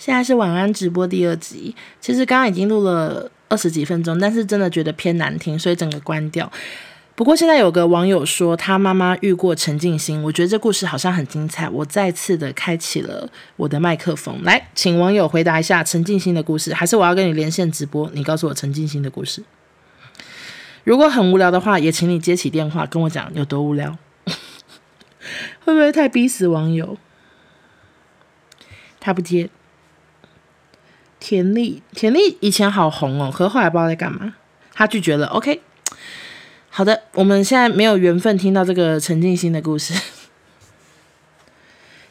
现在是晚安直播第二集。其实刚刚已经录了二十几分钟，但是真的觉得偏难听，所以整个关掉。不过现在有个网友说他妈妈遇过陈静心，我觉得这故事好像很精彩。我再次的开启了我的麦克风，来，请网友回答一下陈静心的故事，还是我要跟你连线直播？你告诉我陈静心的故事。如果很无聊的话，也请你接起电话跟我讲有多无聊。会不会太逼死网友？他不接。田丽，田丽以前好红哦，可是后来不知道在干嘛。他拒绝了。OK，好的，我们现在没有缘分听到这个陈静心的故事。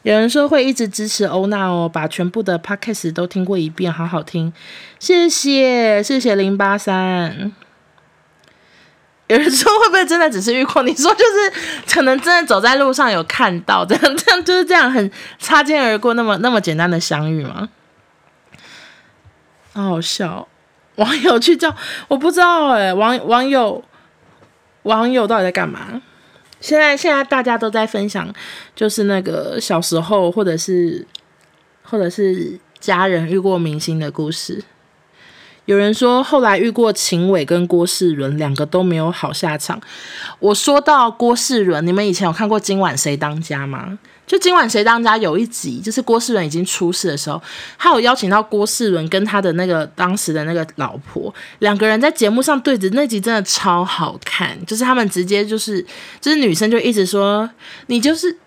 有人说会一直支持欧娜哦，把全部的 Podcast 都听过一遍，好好听。谢谢，谢谢零八三。有人说会不会真的只是遇过？你说就是可能真的走在路上有看到这样，这样就是这样很擦肩而过，那么那么简单的相遇吗？好好笑，网友去叫我不知道哎，网网友网友到底在干嘛？现在现在大家都在分享，就是那个小时候或者是或者是家人遇过明星的故事。有人说后来遇过秦伟跟郭世伦，两个都没有好下场。我说到郭世伦，你们以前有看过《今晚谁当家》吗？就《今晚谁当家》有一集，就是郭世伦已经出事的时候，他有邀请到郭世伦跟他的那个当时的那个老婆，两个人在节目上对着，那集真的超好看。就是他们直接就是，就是女生就一直说你就是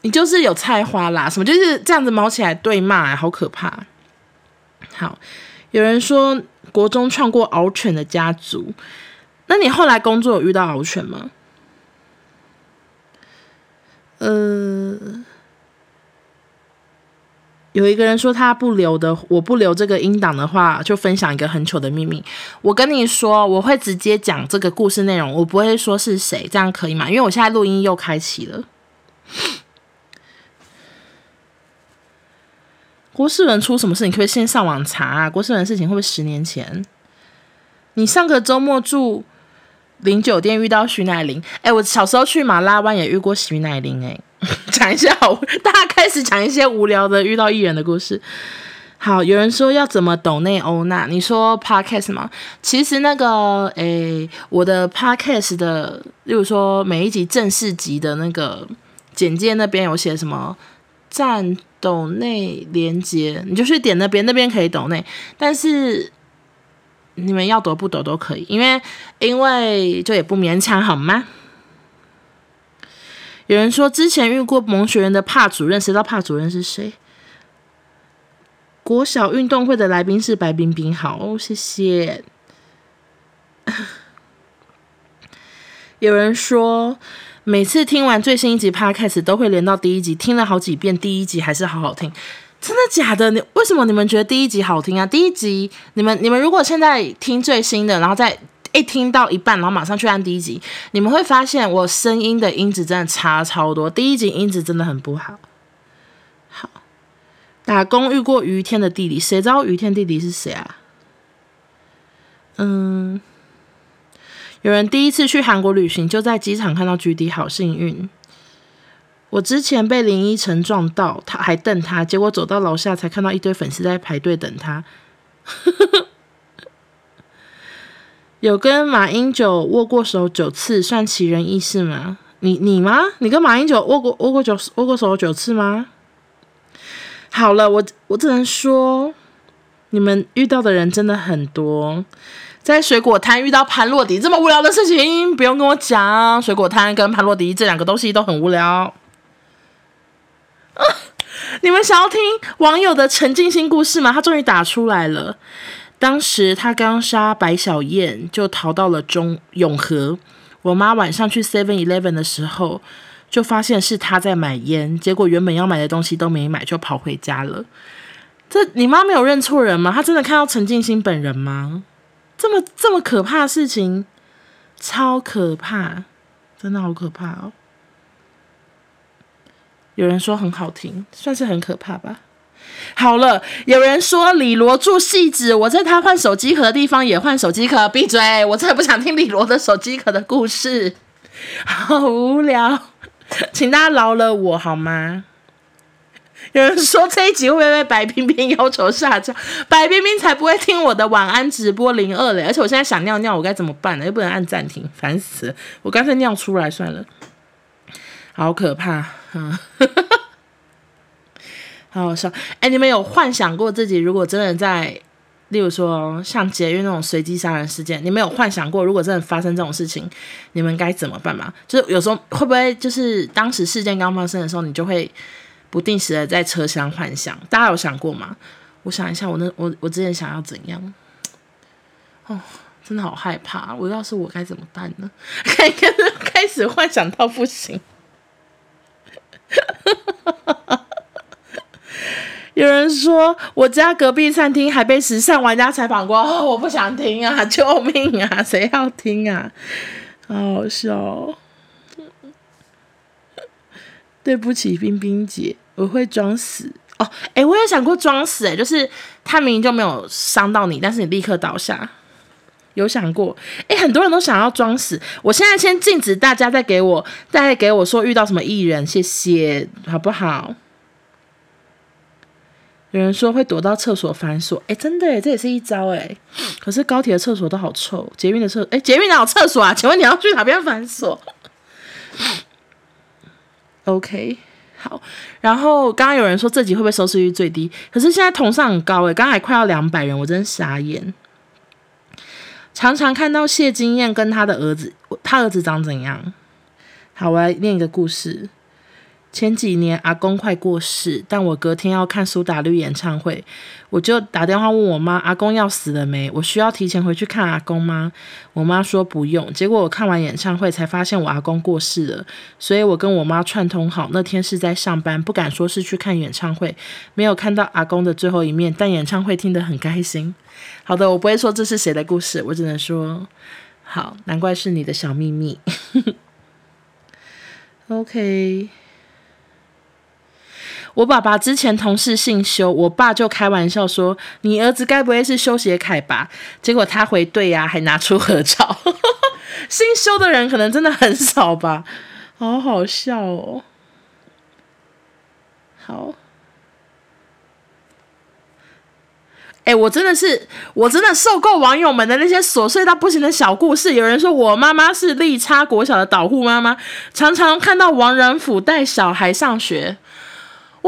你就是有菜花啦，什么就是这样子毛起来对骂，好可怕。好，有人说。国中创过獒犬的家族，那你后来工作有遇到獒犬吗？呃，有一个人说他不留的，我不留这个音档的话，就分享一个很糗的秘密。我跟你说，我会直接讲这个故事内容，我不会说是谁，这样可以吗？因为我现在录音又开启了。郭世伦出什么事？你可以先上网查啊？郭世伦事情会不会十年前？你上个周末住林酒店遇到徐乃麟？哎，我小时候去马拉湾也遇过徐乃麟。哎，讲一下好，大家开始讲一些无聊的遇到艺人的故事。好，有人说要怎么抖内欧娜？你说 podcast 吗？其实那个，诶，我的 podcast 的，例如说每一集正式集的那个简介那边有写什么站。抖内连接，你就去点那边，那边可以抖内，但是你们要抖不抖都可以，因为因为就也不勉强，好吗？有人说之前遇过萌学园的帕主任，谁知道帕主任是谁？国小运动会的来宾是白冰冰，好，谢谢。有人说。每次听完最新一集 Podcast 都会连到第一集，听了好几遍，第一集还是好好听，真的假的？你为什么你们觉得第一集好听啊？第一集你们你们如果现在听最新的，然后再一听到一半，然后马上去按第一集，你们会发现我声音的音质真的差超多，第一集音质真的很不好。好，打工遇过于天的弟弟，谁知道于天弟弟是谁啊？嗯。有人第一次去韩国旅行，就在机场看到 GD，好幸运。我之前被林依晨撞到，他还瞪他，结果走到楼下才看到一堆粉丝在排队等他。有跟马英九握过手九次，算奇人异事吗？你你吗？你跟马英九握过握过九握过手九次吗？好了，我我只能说，你们遇到的人真的很多。在水果摊遇到潘洛迪这么无聊的事情，不用跟我讲。水果摊跟潘洛迪这两个东西都很无聊。你们想要听网友的陈静心故事吗？他终于打出来了。当时他刚杀白小燕，就逃到了中永和。我妈晚上去 Seven Eleven 的时候，就发现是他在买烟，结果原本要买的东西都没买，就跑回家了。这你妈没有认错人吗？她真的看到陈进兴本人吗？这么这么可怕的事情，超可怕，真的好可怕哦！有人说很好听，算是很可怕吧。好了，有人说李罗住戏子，我在他换手机壳的地方也换手机壳。闭嘴！我真的不想听李罗的手机壳的故事，好无聊，请大家饶了我好吗？有人说这一集会不会被白冰冰要求下架？白冰冰才不会听我的晚安直播零二嘞！而且我现在想尿尿，我该怎么办呢？又不能按暂停，烦死了！我干脆尿出来算了，好可怕！嗯，好好笑。哎，你们有幻想过自己如果真的在，例如说像捷运那种随机杀人事件，你们有幻想过如果真的发生这种事情，你们该怎么办吗？就是有时候会不会就是当时事件刚发生的时候，你就会。不定时的在车厢幻想，大家有想过吗？我想一下，我那我我之前想要怎样？哦，真的好害怕！我要是我该怎么办呢？开开始幻想到不行。有人说我家隔壁餐厅还被时尚玩家采访过，哦，我不想听啊！救命啊！谁要听啊？好好笑。对不起，冰冰姐，我会装死哦。哎，我有想过装死，哎，就是他明明就没有伤到你，但是你立刻倒下，有想过？哎，很多人都想要装死。我现在先禁止大家再给我再给我说遇到什么艺人，谢谢，好不好？有人说会躲到厕所反锁，哎，真的，这也是一招哎。可是高铁的厕所都好臭，捷运的厕，哎，捷运哪有厕所啊？请问你要去哪边反锁？OK，好，然后刚刚有人说这集会不会收视率最低？可是现在同上很高诶，刚才快要两百人，我真傻眼。常常看到谢金燕跟他的儿子，他儿子长怎样？好，我来念一个故事。前几年阿公快过世，但我隔天要看苏打绿演唱会，我就打电话问我妈：“阿公要死了没？我需要提前回去看阿公吗？”我妈说不用。结果我看完演唱会才发现我阿公过世了，所以我跟我妈串通好，那天是在上班，不敢说是去看演唱会，没有看到阿公的最后一面，但演唱会听得很开心。好的，我不会说这是谁的故事，我只能说好，难怪是你的小秘密。OK。我爸爸之前同事姓修，我爸就开玩笑说：“你儿子该不会是修杰楷吧？”结果他回：“对呀，还拿出合照。”姓修的人可能真的很少吧，好好笑哦。好，哎、我真的是，我真的受够网友们的那些琐碎到不行的小故事。有人说我妈妈是利差国小的导护妈妈，常常看到王仁甫带小孩上学。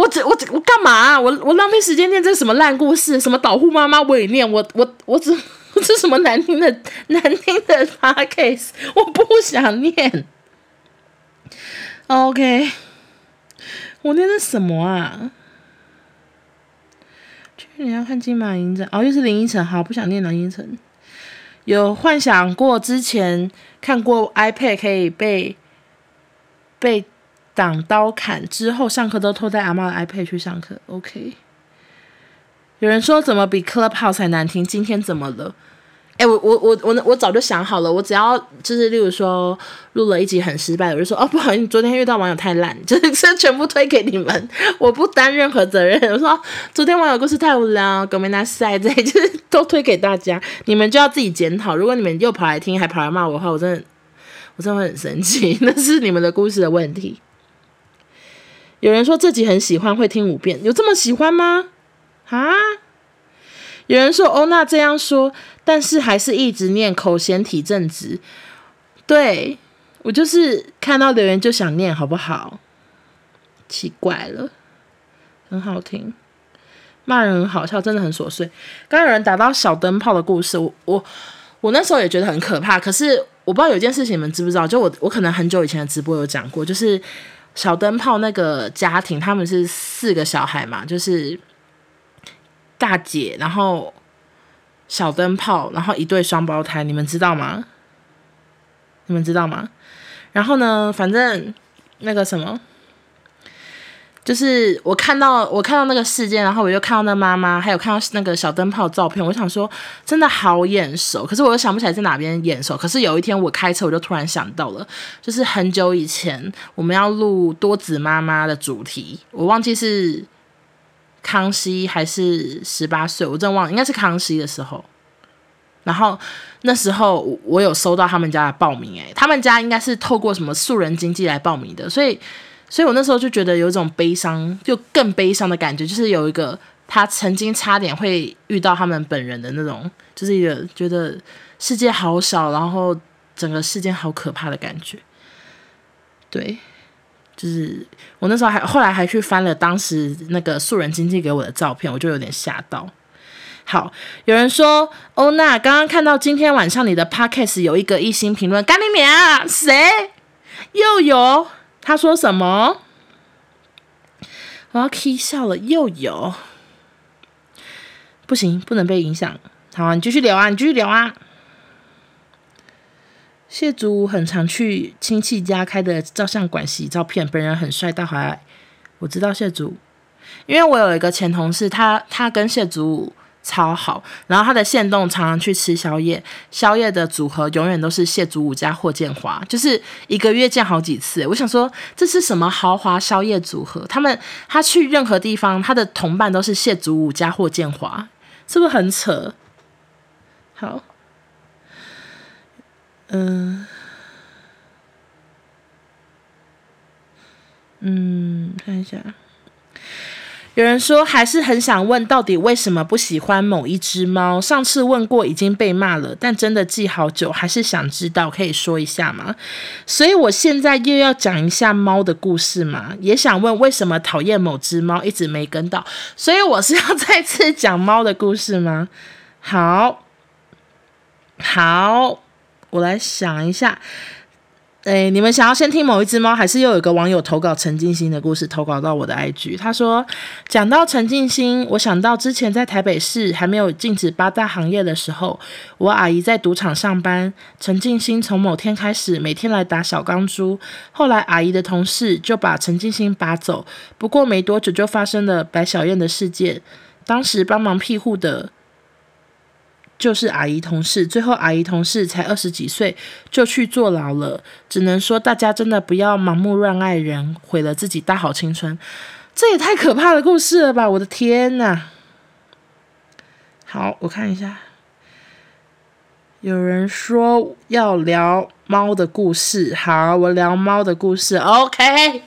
我只我我干嘛啊？我我浪费时间念这什么烂故事？什么导护妈妈我也念？我我我只 这什么难听的 难听的 podcast 我不想念。OK，我念的什么啊？去年要看金马影展哦，又是林依晨，好不想念林依晨。有幻想过之前看过 iPad 可以被被。挡刀砍之后，上课都偷带阿妈的 iPad 去上课。OK，有人说怎么比 Clubhouse 还难听？今天怎么了？哎、我我我我我早就想好了，我只要就是例如说录了一集很失败，我就说哦不好意思，昨天遇到网友太烂，就是 全部推给你们，我不担任何责任。我说昨天网友故事太无聊，狗没拿塞，这就是都推给大家，你们就要自己检讨。如果你们又跑来听，还跑来骂我的话，我真的我真的会很生气，那是你们的故事的问题。有人说自己很喜欢，会听五遍，有这么喜欢吗？啊？有人说欧娜这样说，但是还是一直念口嫌体正直。对，我就是看到留言就想念，好不好？奇怪了，很好听，骂人很好笑，真的很琐碎。刚刚有人打到小灯泡的故事，我我我那时候也觉得很可怕。可是我不知道有件事情你们知不知道？就我我可能很久以前的直播有讲过，就是。小灯泡那个家庭，他们是四个小孩嘛，就是大姐，然后小灯泡，然后一对双胞胎，你们知道吗？你们知道吗？然后呢，反正那个什么。就是我看到我看到那个事件，然后我就看到那妈妈，还有看到那个小灯泡照片，我想说真的好眼熟，可是我又想不起来在哪边眼熟。可是有一天我开车，我就突然想到了，就是很久以前我们要录多子妈妈的主题，我忘记是康熙还是十八岁，我真忘了，应该是康熙的时候。然后那时候我有收到他们家的报名，诶，他们家应该是透过什么素人经济来报名的，所以。所以我那时候就觉得有一种悲伤，就更悲伤的感觉，就是有一个他曾经差点会遇到他们本人的那种，就是一个觉得世界好小，然后整个世界好可怕的感觉。对，就是我那时候还后来还去翻了当时那个素人经纪给我的照片，我就有点吓到。好，有人说欧娜刚刚看到今天晚上你的 podcast 有一个一星评论，干你娘啊？谁？又有？他说什么？我要 k 笑了。又有？不行，不能被影响。好啊，你继续聊啊，你继续聊啊。谢祖武很常去亲戚家开的照相馆洗照片，本人很帅，大怀。我知道谢祖，因为我有一个前同事，他他跟谢祖武超好，然后他的限动常常去吃宵夜，宵夜的组合永远都是谢祖武加霍建华，就是一个月见好几次。我想说这是什么豪华宵夜组合？他们他去任何地方，他的同伴都是谢祖武加霍建华，是不是很扯？好。嗯，嗯，看一下，有人说还是很想问，到底为什么不喜欢某一只猫？上次问过已经被骂了，但真的记好久，还是想知道，可以说一下吗？所以我现在又要讲一下猫的故事嘛，也想问为什么讨厌某只猫，一直没跟到，所以我是要 再次讲猫的故事吗？好，好。我来想一下，诶，你们想要先听某一只猫，还是又有一个网友投稿陈静心的故事投稿到我的 IG？他说，讲到陈静心，我想到之前在台北市还没有禁止八大行业的时候，我阿姨在赌场上班，陈静心从某天开始每天来打小钢珠，后来阿姨的同事就把陈静心拔走，不过没多久就发生了白小燕的事件，当时帮忙庇护的。就是阿姨同事，最后阿姨同事才二十几岁就去坐牢了。只能说大家真的不要盲目乱爱人，毁了自己大好青春。这也太可怕的故事了吧！我的天呐。好，我看一下，有人说要聊猫的故事。好，我聊猫的故事。OK，OK。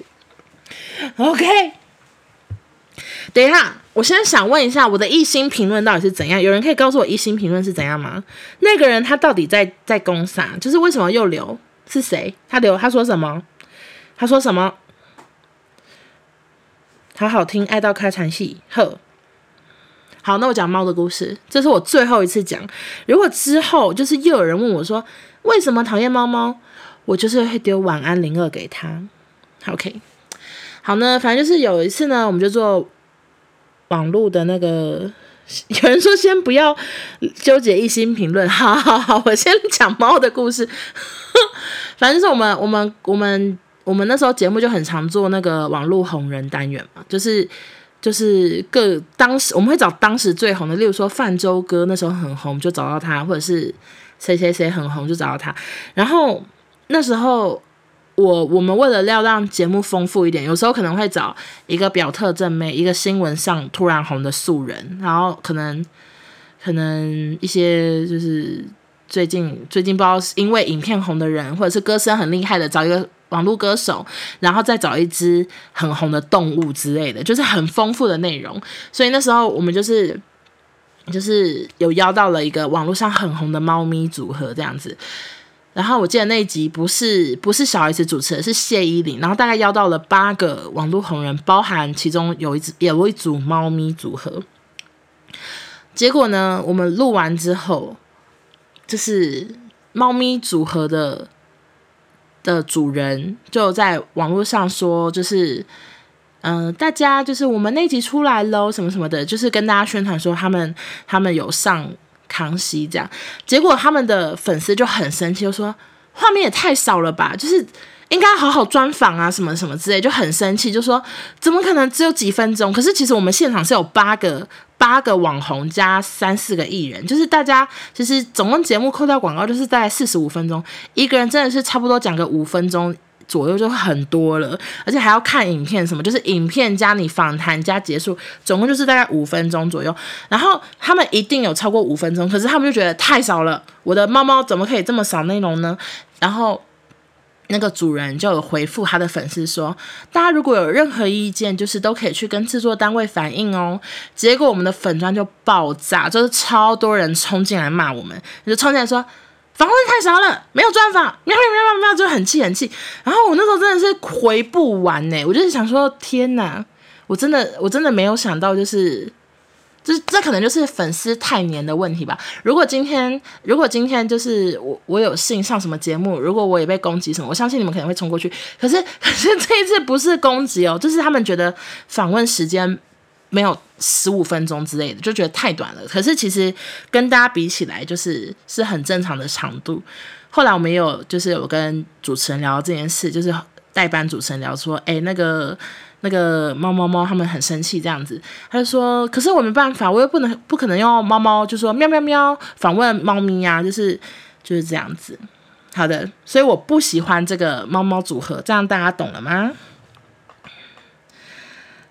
等一下，我现在想问一下，我的一星评论到底是怎样？有人可以告诉我一星评论是怎样吗？那个人他到底在在攻啥？就是为什么又留？是谁？他留？他说什么？他说什么？好好听，爱到开场戏。呵，好，那我讲猫的故事，这是我最后一次讲。如果之后就是又有人问我说为什么讨厌猫猫，我就是会丢晚安零二给他。OK，好呢，反正就是有一次呢，我们就做。网络的那个，有人说先不要纠结一星评论，好好好，我先讲猫的故事。反正是我们我们我们我们那时候节目就很常做那个网络红人单元嘛，就是就是各当时我们会找当时最红的，例如说泛舟哥那时候很红，就找到他，或者是谁谁谁很红就找到他。然后那时候。我我们为了要让节目丰富一点，有时候可能会找一个表特正妹，一个新闻上突然红的素人，然后可能可能一些就是最近最近不知道是因为影片红的人，或者是歌声很厉害的，找一个网络歌手，然后再找一只很红的动物之类的，就是很丰富的内容。所以那时候我们就是就是有邀到了一个网络上很红的猫咪组合这样子。然后我记得那一集不是不是小 S 主持的，是谢依霖。然后大概邀到了八个网络红人，包含其中有一只有一组猫咪组合。结果呢，我们录完之后，就是猫咪组合的的主人就在网络上说，就是嗯、大家就是我们那集出来喽，什么什么的，就是跟大家宣传说他们他们有上。康熙这样，结果他们的粉丝就很生气，就说画面也太少了吧，就是应该好好专访啊，什么什么之类，就很生气，就说怎么可能只有几分钟？可是其实我们现场是有八个八个网红加三四个艺人，就是大家其实总共节目扣掉广告就是大概四十五分钟，一个人真的是差不多讲个五分钟。左右就很多了，而且还要看影片，什么就是影片加你访谈加结束，总共就是大概五分钟左右。然后他们一定有超过五分钟，可是他们就觉得太少了。我的猫猫怎么可以这么少内容呢？然后那个主人就有回复他的粉丝说，大家如果有任何意见，就是都可以去跟制作单位反映哦。结果我们的粉砖就爆炸，就是超多人冲进来骂我们，就冲进来说访问太少了，没有专访，喵喵喵喵喵，就很气很气。然后我那时候真的是回不完呢，我就是想说，天哪，我真的我真的没有想到，就是。这这可能就是粉丝太黏的问题吧。如果今天，如果今天就是我我有幸上什么节目，如果我也被攻击什么，我相信你们可能会冲过去。可是可是这一次不是攻击哦，就是他们觉得访问时间没有十五分钟之类的，就觉得太短了。可是其实跟大家比起来，就是是很正常的长度。后来我们有就是有跟主持人聊这件事，就是代班主持人聊说，哎，那个。那个猫猫猫他们很生气，这样子，他就说：“可是我没办法，我又不能不可能用猫猫，就说喵喵喵访问猫咪呀、就是就是这样子。”好的，所以我不喜欢这个猫猫组合，这样大家懂了吗？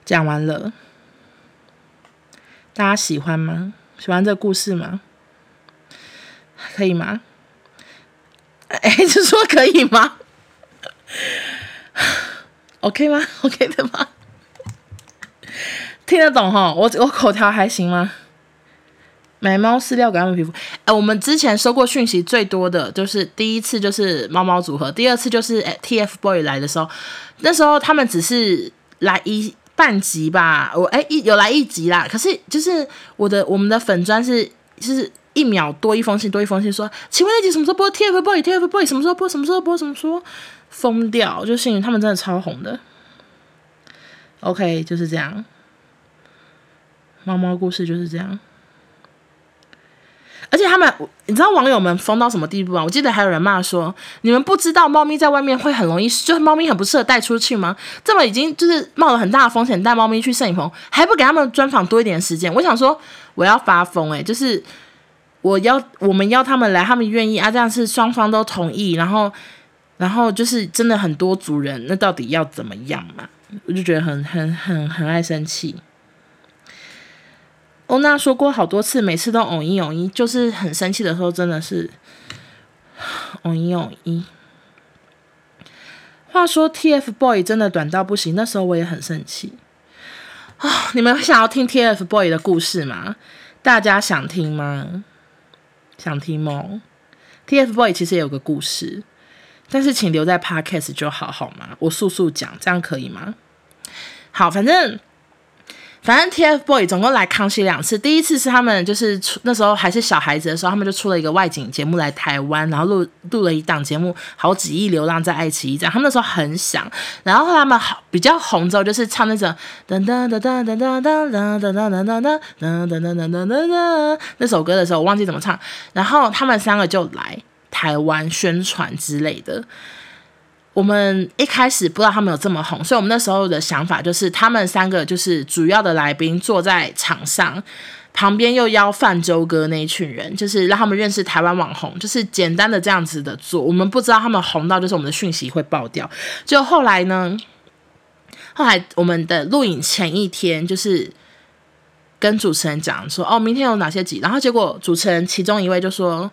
讲完了，大家喜欢吗？喜欢这个故事吗？可以吗？哎，是说可以吗？OK 吗？OK 的吗？听得懂哈？我我口条还行吗？买猫饲料给他们皮肤。哎，我们之前收过讯息最多的就是第一次就是猫猫组合，第二次就是 TFBOY 来的时候，那时候他们只是来一半集吧，我哎一有来一集啦。可是就是我的我们的粉钻是就是一秒多一封信多一封信说，请问那集什么时候播？TFBOY，TFBOY 什么时候播？什么时候播？什么时候？疯掉，就幸运他们真的超红的。OK，就是这样。猫猫故事就是这样。而且他们，你知道网友们疯到什么地步吗？我记得还有人骂说：“你们不知道猫咪在外面会很容易，就是猫咪很不适合带出去吗？这么已经就是冒了很大的风险带猫咪去摄影棚，还不给他们专访多一点时间？”我想说，我要发疯诶，就是我要我们要他们来，他们愿意啊，这样是双方都同意，然后。然后就是真的很多组人，那到底要怎么样嘛？我就觉得很很很很爱生气。欧娜说过好多次，每次都偶一偶一，就是很生气的时候，真的是 偶一偶一。话说 TFBOY 真的短到不行，那时候我也很生气 啊！你们想要听 TFBOY 的故事吗？大家想听吗？想听吗？TFBOY 其实也有个故事。但是请留在 Podcast 就好，好吗？我速速讲，这样可以吗？好，反正反正 TFBOY 总共来康熙两次，第一次是他们就是出那时候还是小孩子的时候，他们就出了一个外景节目来台湾，然后录录了一档节目《好几亿流浪在爱奇艺》这样，他们那时候很响。然后后来他们好比较红之后，就是唱那种噔噔噔噔噔噔噔噔噔噔噔噔噔噔噔噔噔噔噔那首歌的时候，我忘记怎么唱。然后他们三个就来。台湾宣传之类的，我们一开始不知道他们有这么红，所以我们那时候的想法就是，他们三个就是主要的来宾坐在场上，旁边又邀泛舟哥那一群人，就是让他们认识台湾网红，就是简单的这样子的做。我们不知道他们红到就是我们的讯息会爆掉。就后来呢，后来我们的录影前一天就是跟主持人讲说，哦，明天有哪些集，然后结果主持人其中一位就说。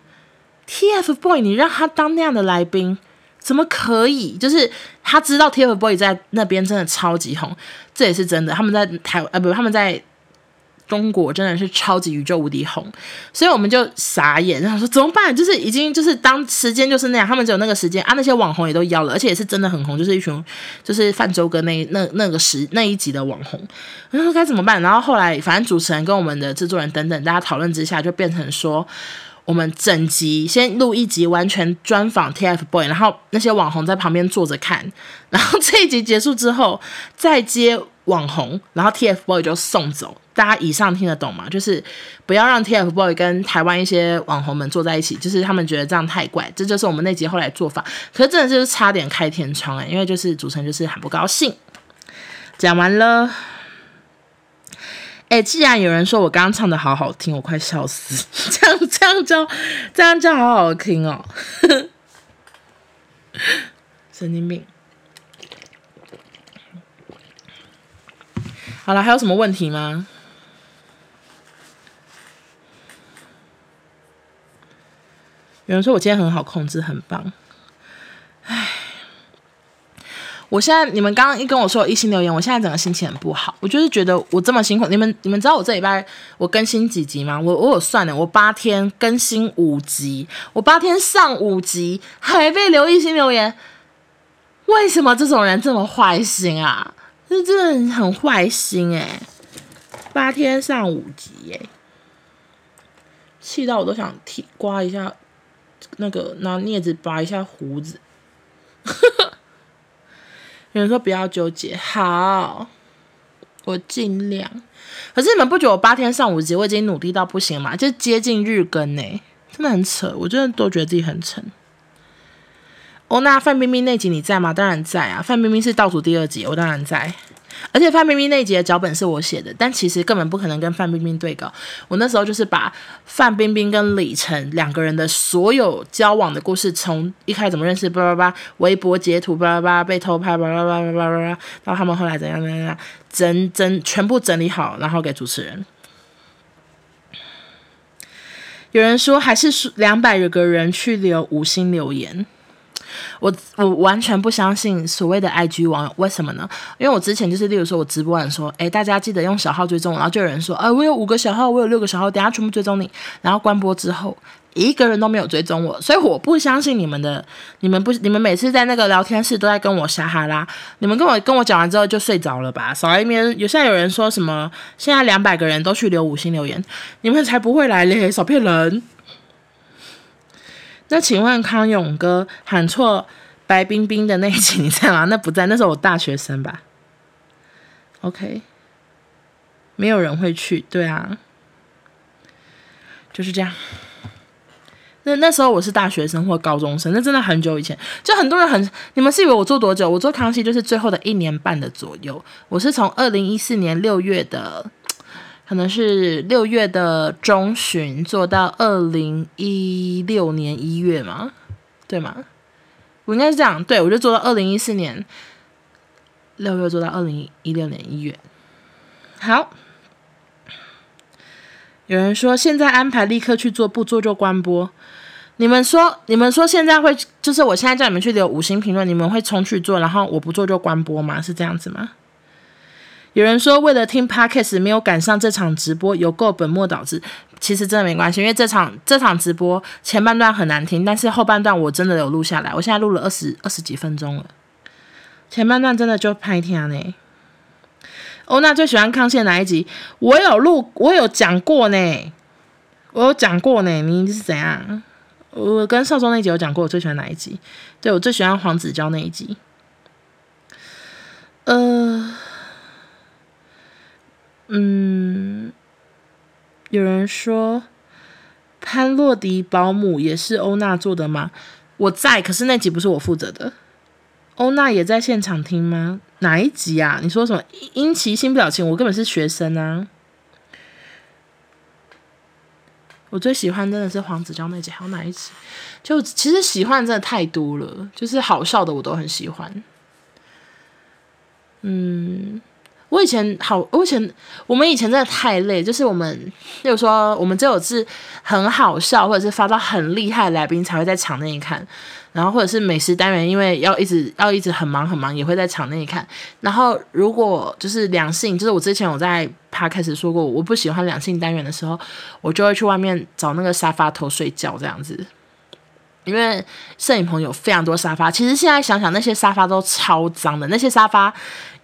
TFBOY，你让他当那样的来宾，怎么可以？就是他知道 TFBOYS 在那边真的超级红，这也是真的。他们在台呃不，他们在中国真的是超级宇宙无敌红，所以我们就傻眼，然后说怎么办？就是已经就是当时间就是那样，他们只有那个时间啊，那些网红也都邀了，而且也是真的很红，就是一群就是泛舟哥那那那个时那一集的网红，然后该怎么办？然后后来反正主持人跟我们的制作人等等大家讨论之下，就变成说。我们整集先录一集，完全专访 TFBOY，然后那些网红在旁边坐着看，然后这一集结束之后再接网红，然后 TFBOY 就送走。大家以上听得懂吗？就是不要让 TFBOY 跟台湾一些网红们坐在一起，就是他们觉得这样太怪。这就是我们那集后来做法，可是真的就是差点开天窗哎，因为就是主持人就是很不高兴。讲完了。哎，既然有人说我刚刚唱的好好听，我快笑死！这样这样叫这样叫好好听哦，神经病。好了，还有什么问题吗？有人说我今天很好控制，很棒。哎，我现在你们刚刚一跟我说一心留言，我现在整个心情很不好。我就是觉得我这么辛苦，你们你们知道我这礼拜我更新几集吗？我我有算了，我八天更新五集，我八天上五集，还被留一心留言。为什么这种人这么坏心啊？这真的很坏心哎！八天上五集哎，气到我都想剃刮一下，那个拿镊子拔一下胡子。有人说不要纠结，好，我尽量。可是你们不觉得我八天上五集，我已经努力到不行吗？就接近日更呢，真的很扯。我真的都觉得自己很沉。哦，那范冰冰那集你在吗？当然在啊。范冰冰是倒数第二集，我当然在。而且范冰冰那集的脚本是我写的，但其实根本不可能跟范冰冰对稿。我那时候就是把范冰冰跟李晨两个人的所有交往的故事，从一开始怎么认识，叭叭叭，微博截图，叭叭叭，被偷拍，叭叭叭叭叭叭，到他们后来怎样怎样怎样，整整全部整理好，然后给主持人。有人说还是两百个人去留五星留言。我我完全不相信所谓的 IG 网友，为什么呢？因为我之前就是，例如说我直播完说，诶，大家记得用小号追踪，然后就有人说，呃，我有五个小号，我有六个小号，等下全部追踪你，然后关播之后一个人都没有追踪我，所以我不相信你们的，你们不，你们每次在那个聊天室都在跟我瞎哈拉，你们跟我跟我讲完之后就睡着了吧？少一边，有现在有人说什么，现在两百个人都去留五星留言，你们才不会来嘞，少骗人。那请问康永哥喊错白冰冰的那一集你在吗？那不在，那是我大学生吧？OK，没有人会去，对啊，就是这样。那那时候我是大学生或高中生，那真的很久以前，就很多人很，你们是以为我做多久？我做康熙就是最后的一年半的左右，我是从二零一四年六月的。可能是六月的中旬做到二零一六年一月嘛，对吗？我应该是这样，对，我就做到二零一四年六月做到二零一六年一月。好，有人说现在安排立刻去做，不做就关播。你们说，你们说现在会就是我现在叫你们去留五星评论，你们会冲去做，然后我不做就关播吗？是这样子吗？有人说，为了听 Podcast 没有赶上这场直播，有够本末倒置。其实真的没关系，因为这场这场直播前半段很难听，但是后半段我真的有录下来。我现在录了二十二十几分钟了，前半段真的就拍天呢。欧娜最喜欢康熙哪一集？我有录，我有讲过呢，我有讲过呢。你是怎样？我跟少宗那集有讲过，我最喜欢哪一集？对，我最喜欢黄子佼那一集。呃。嗯，有人说潘洛迪保姆也是欧娜做的吗？我在，可是那集不是我负责的。欧娜也在现场听吗？哪一集啊？你说什么？殷奇新表情，我根本是学生啊。我最喜欢真的是黄子佼那集，还有哪一集？就其实喜欢真的太多了，就是好笑的我都很喜欢。嗯。我以前好，我以前我们以前真的太累，就是我们，例如说，我们只有是很好笑，或者是发到很厉害的来宾才会在场内看，然后或者是美食单元，因为要一直要一直很忙很忙，也会在场内看。然后如果就是两性，就是我之前我在他开始说过，我不喜欢两性单元的时候，我就会去外面找那个沙发头睡觉这样子，因为摄影棚有非常多沙发。其实现在想想，那些沙发都超脏的，那些沙发。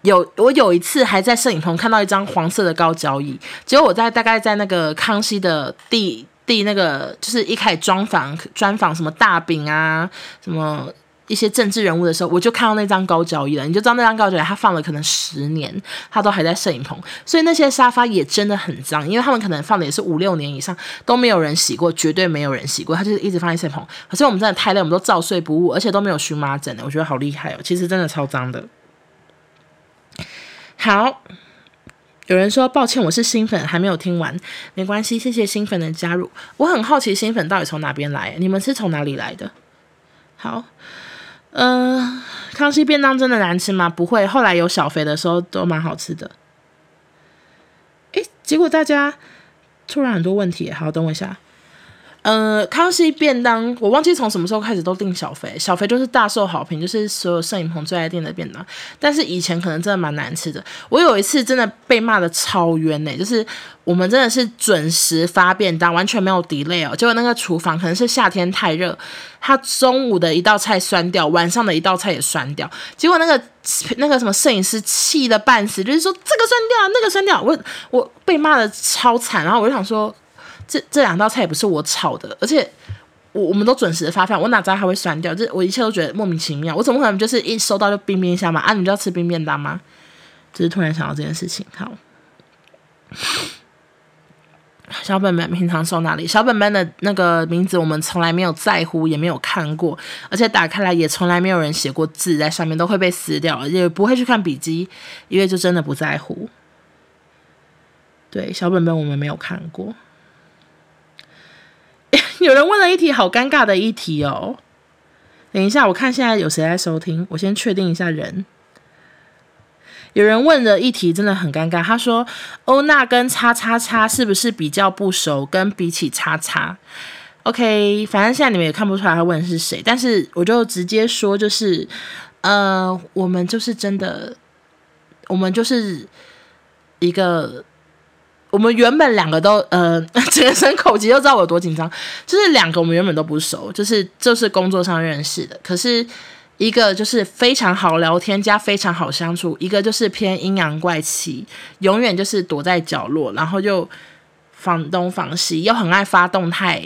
有我有一次还在摄影棚看到一张黄色的高脚椅，结果我在大概在那个康熙的第第那个就是一开始专访专访什么大饼啊什么一些政治人物的时候，我就看到那张高脚椅了，你就知道那张高脚椅它放了可能十年，它都还在摄影棚，所以那些沙发也真的很脏，因为他们可能放的也是五六年以上都没有人洗过，绝对没有人洗过，它就是一直放在摄影棚。可是我们真的太累，我们都照睡不误，而且都没有荨麻疹的，我觉得好厉害哦，其实真的超脏的。好，有人说抱歉，我是新粉，还没有听完，没关系，谢谢新粉的加入。我很好奇新粉到底从哪边来，你们是从哪里来的？好，嗯、呃，康熙便当真的难吃吗？不会，后来有小肥的时候都蛮好吃的。诶，结果大家突然很多问题，好，等我一下。呃，康熙便当，我忘记从什么时候开始都订小肥，小肥就是大受好评，就是所有摄影棚最爱订的便当。但是以前可能真的蛮难吃的，我有一次真的被骂的超冤呢、就是我们真的是准时发便当，完全没有 delay 哦。结果那个厨房可能是夏天太热，他中午的一道菜酸掉，晚上的一道菜也酸掉。结果那个 那个什么摄影师气的半死，就是说这个酸掉，那个酸掉，我我被骂的超惨，然后我就想说。这这两道菜也不是我炒的，而且我我们都准时的发饭，我哪知道它会酸掉？这我一切都觉得莫名其妙。我怎么可能就是一收到就冰冰箱嘛？啊，你们就要吃冰便当吗？就是突然想到这件事情。好，小本本平常收哪里？小本本的那个名字我们从来没有在乎，也没有看过，而且打开来也从来没有人写过字在上面，都会被撕掉，也不会去看笔记，因为就真的不在乎。对，小本本我们没有看过。有人问了一题好尴尬的一题哦，等一下，我看现在有谁在收听，我先确定一下人。有人问的一题真的很尴尬，他说欧娜跟叉叉叉是不是比较不熟？跟比起叉叉，OK，反正现在你们也看不出来他问的是谁，但是我就直接说，就是呃，我们就是真的，我们就是一个。我们原本两个都呃，整身口气就知道我有多紧张。就是两个我们原本都不熟，就是就是工作上认识的。可是一个就是非常好聊天加非常好相处，一个就是偏阴阳怪气，永远就是躲在角落，然后又防东防西，又很爱发动态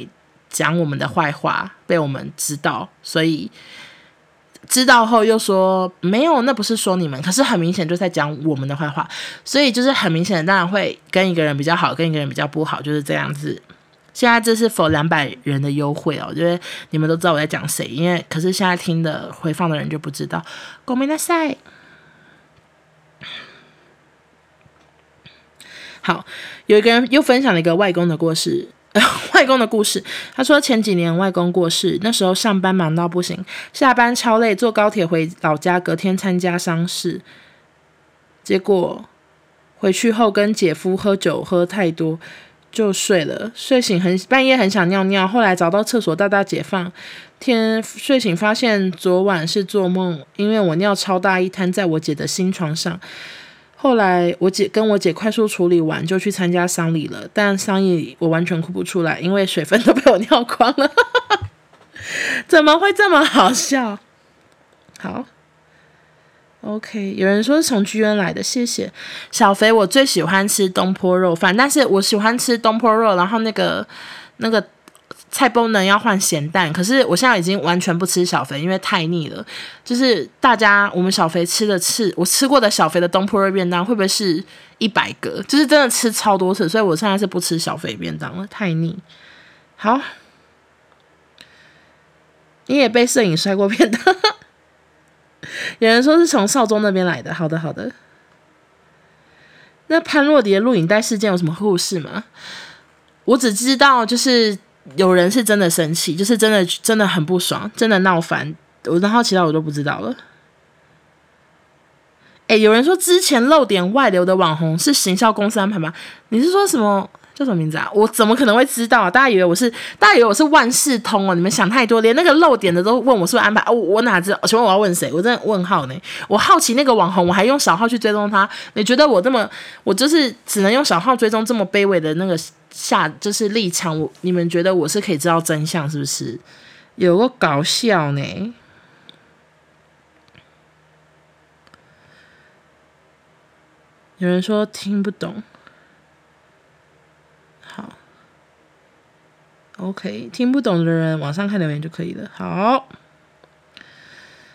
讲我们的坏话，被我们知道，所以。知道后又说没有，那不是说你们，可是很明显就在讲我们的坏话，所以就是很明显的，当然会跟一个人比较好，跟一个人比较不好，就是这样子。现在这是 for 两百人的优惠哦，因为你们都知道我在讲谁，因为可是现在听的回放的人就不知道。ごめんなさい。好，有一个人又分享了一个外公的故事。 外公的故事，他说前几年外公过世，那时候上班忙到不行，下班超累，坐高铁回老家，隔天参加丧事，结果回去后跟姐夫喝酒喝太多就睡了，睡醒很半夜很想尿尿，后来找到厕所大大解放，天睡醒发现昨晚是做梦，因为我尿超大一滩在我姐的新床上。后来我姐跟我姐快速处理完，就去参加丧礼了。但丧礼我完全哭不出来，因为水分都被我尿光了。怎么会这么好笑？好，OK。有人说是从剧院来的，谢谢小肥。我最喜欢吃东坡肉饭，但是我喜欢吃东坡肉，然后那个那个。菜包呢要换咸蛋，可是我现在已经完全不吃小肥，因为太腻了。就是大家我们小肥吃的次，我吃过的小肥的东坡肉便当会不会是一百个？就是真的吃超多次，所以我现在是不吃小肥便当了，太腻。好，你也被摄影摔过便当？有人说是从少宗那边来的。好的，好的。那潘若迪的录影带事件有什么故事吗？我只知道就是。有人是真的生气，就是真的真的很不爽，真的闹翻。我然后其他我都不知道了。诶，有人说之前露点外流的网红是行销公司安排吗？你是说什么叫什么名字啊？我怎么可能会知道啊？大家以为我是大家以为我是万事通哦？你们想太多，连那个露点的都问我是不是安排？我我哪知道？请问我要问谁？我真的问号呢。我好奇那个网红，我还用小号去追踪他。你觉得我这么，我就是只能用小号追踪这么卑微的那个？下就是立场，我你们觉得我是可以知道真相是不是？有个搞笑呢？有人说听不懂，，OK，听不懂的人网上看留言就可以了。好，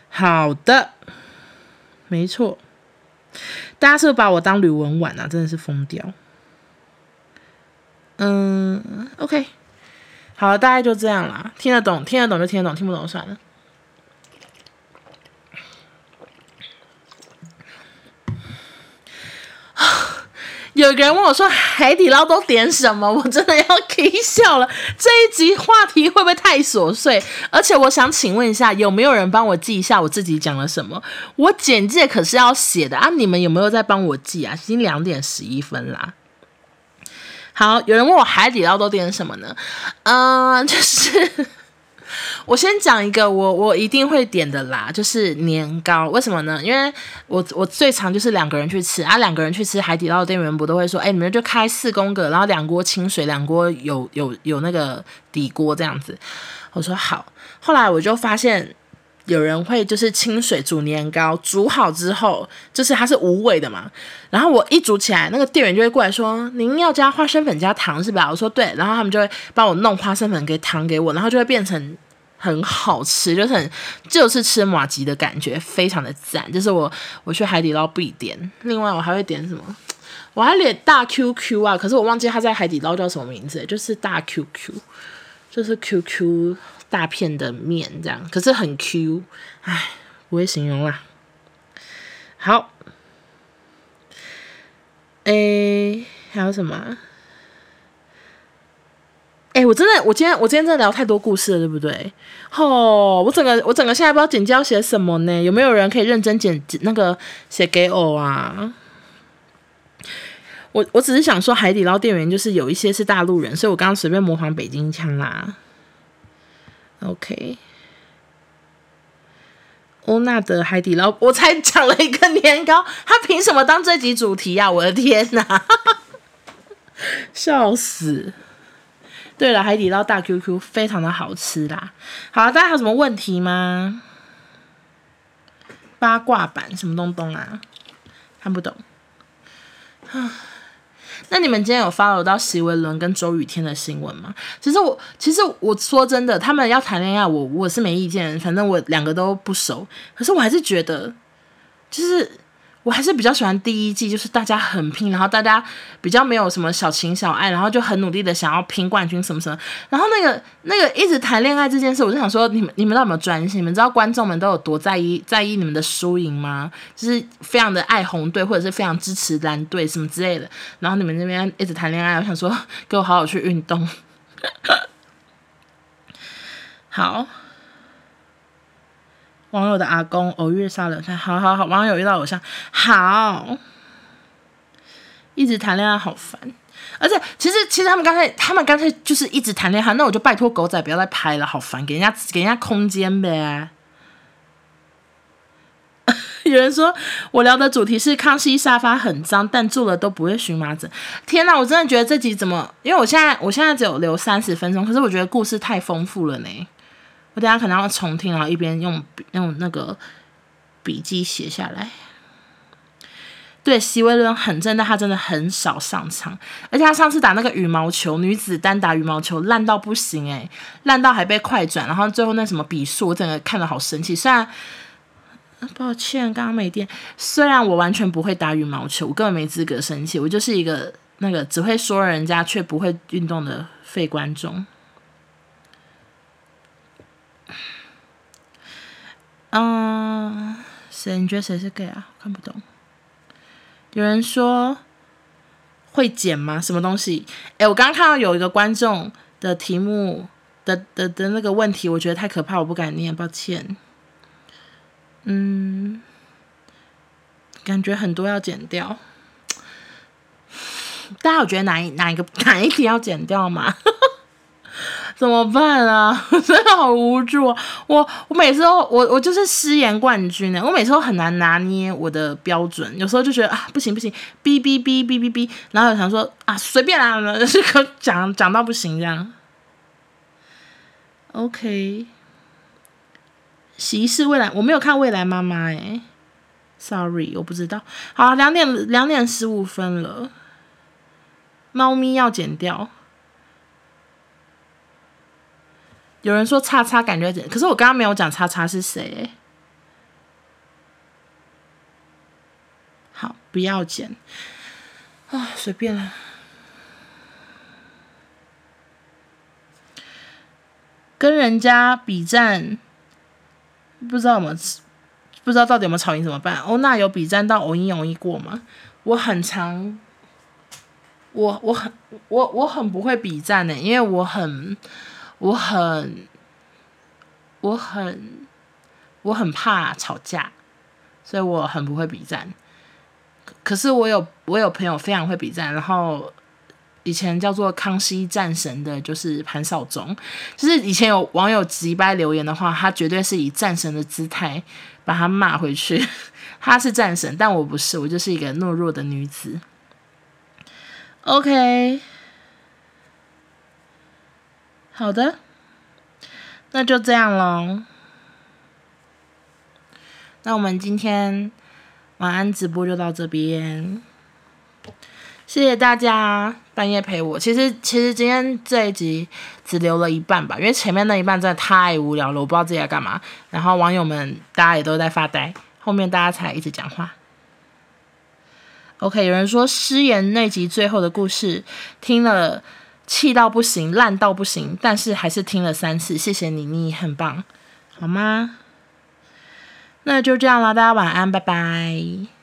好的，没错，大家是不是把我当吕文婉啊？真的是疯掉。嗯，OK，好，大概就这样啦。听得懂，听得懂就听得懂，听不懂就算了。有个人问我说：“海底捞都点什么？”我真的要 气笑了。这一集话题会不会太琐碎？而且我想请问一下，有没有人帮我记一下我自己讲了什么？我简介可是要写的啊！你们有没有在帮我记啊？已经两点十一分啦。好，有人问我海底捞都点什么呢？嗯、就是。我先讲一个我我一定会点的啦，就是年糕。为什么呢？因为我我最常就是两个人去吃啊，两个人去吃海底捞店员不都会说，哎，你们就开四宫格，然后两锅清水，两锅有有有那个底锅这样子。我说好。后来我就发现有人会就是清水煮年糕，煮好之后就是它是无味的嘛。然后我一煮起来，那个店员就会过来说，您要加花生粉加糖是吧？我说对，然后他们就会帮我弄花生粉给糖给我，然后就会变成。很好吃，就是很就是吃麻吉的感觉，非常的赞。就是我我去海底捞必点。另外我还会点什么？我还点大 QQ 啊，可是我忘记它在海底捞叫什么名字，就是大 QQ，就是 QQ 大片的面这样，可是很 Q，哎，不会形容啦。好，诶，还有什么？哎、我真的，我今天我今天真的聊太多故事了，对不对？哦，我整个我整个现在不知道简介要写什么呢？有没有人可以认真简那个写给我啊？我我只是想说，海底捞店员就是有一些是大陆人，所以我刚刚随便模仿北京腔啦。OK，欧娜的海底捞，我才讲了一个年糕，他凭什么当这集主题呀、啊？我的天哪，笑死！对了，海底捞大 QQ 非常的好吃啦。好，大家有什么问题吗？八卦版什么东东啊？看不懂。那你们今天有 follow 到席维伦跟周雨天的新闻吗？其实我，其实我说真的，他们要谈恋爱，我我是没意见，反正我两个都不熟。可是我还是觉得，就是。我还是比较喜欢第一季，就是大家很拼，然后大家比较没有什么小情小爱，然后就很努力的想要拼冠军什么什么。然后那个那个一直谈恋爱这件事，我就想说，你们你们到底有没有专心？你们知道观众们都有多在意在意你们的输赢吗？就是非常的爱红队，或者是非常支持蓝队什么之类的。然后你们那边一直谈恋爱，我想说，给我好好去运动。好。网友的阿公偶遇杀人犯，好好好，网友遇到偶像，好，一直谈恋爱好烦，而且其实其实他们刚才他们刚才就是一直谈恋爱，那我就拜托狗仔不要再拍了，好烦，给人家给人家空间呗。有人说我聊的主题是康熙沙发很脏，但坐了都不会荨麻疹。天哪，我真的觉得这集怎么？因为我现在我现在只有留三十分钟，可是我觉得故事太丰富了呢。我等下可能要重听，然后一边用用那个笔记写下来。对，席维伦很正，但他真的很少上场，而且他上次打那个羽毛球女子单打羽毛球烂到不行诶，烂到还被快转，然后最后那什么比数，我整个看了好生气。虽然抱歉，刚刚没电。虽然我完全不会打羽毛球，我根本没资格生气，我就是一个那个只会说人家却不会运动的废观众。嗯，谁？你觉得谁是 gay 啊？看不懂。有人说会剪吗？什么东西？哎，我刚刚看到有一个观众的题目的的的那个问题，我觉得太可怕，我不敢念，抱歉。嗯，感觉很多要剪掉。大家有觉得哪一哪一个哪一题要剪掉吗？怎么办啊？我 真的好无助啊！我我每次都我我就是失言冠军呢。我每次都很难拿捏我的标准，有时候就觉得啊不行不行，哔哔哔哔哔哔，然后想说啊随便啦，这 个讲讲到不行这样。OK，喜事未来我没有看未来妈妈哎，Sorry 我不知道。好，两点两点十五分了，猫咪要剪掉。有人说叉叉感觉怎？可是我刚刚没有讲叉叉是谁。好，不要剪啊，随便了。跟人家比战，不知道有没有，不知道到底有没有吵赢怎么办？欧娜有比战到偶一偶一过吗？我很常，我我很我我很不会比战呢，因为我很。我很，我很，我很怕吵架，所以我很不会比战。可是我有我有朋友非常会比战，然后以前叫做康熙战神的，就是潘少忠。就是以前有网友急掰留言的话，他绝对是以战神的姿态把他骂回去。他是战神，但我不是，我就是一个懦弱的女子。OK，好的，那就这样喽。那我们今天晚安直播就到这边。谢谢大家半夜陪我。其实，其实今天这一集只留了一半吧，因为前面那一半真的太无聊了，我不知道自己在干嘛。然后网友们大家也都在发呆，后面大家才一直讲话。OK，有人说失言那集最后的故事听了气到不行，烂到不行，但是还是听了三次。谢谢你，你很棒，好吗？那就这样了，大家晚安，拜拜。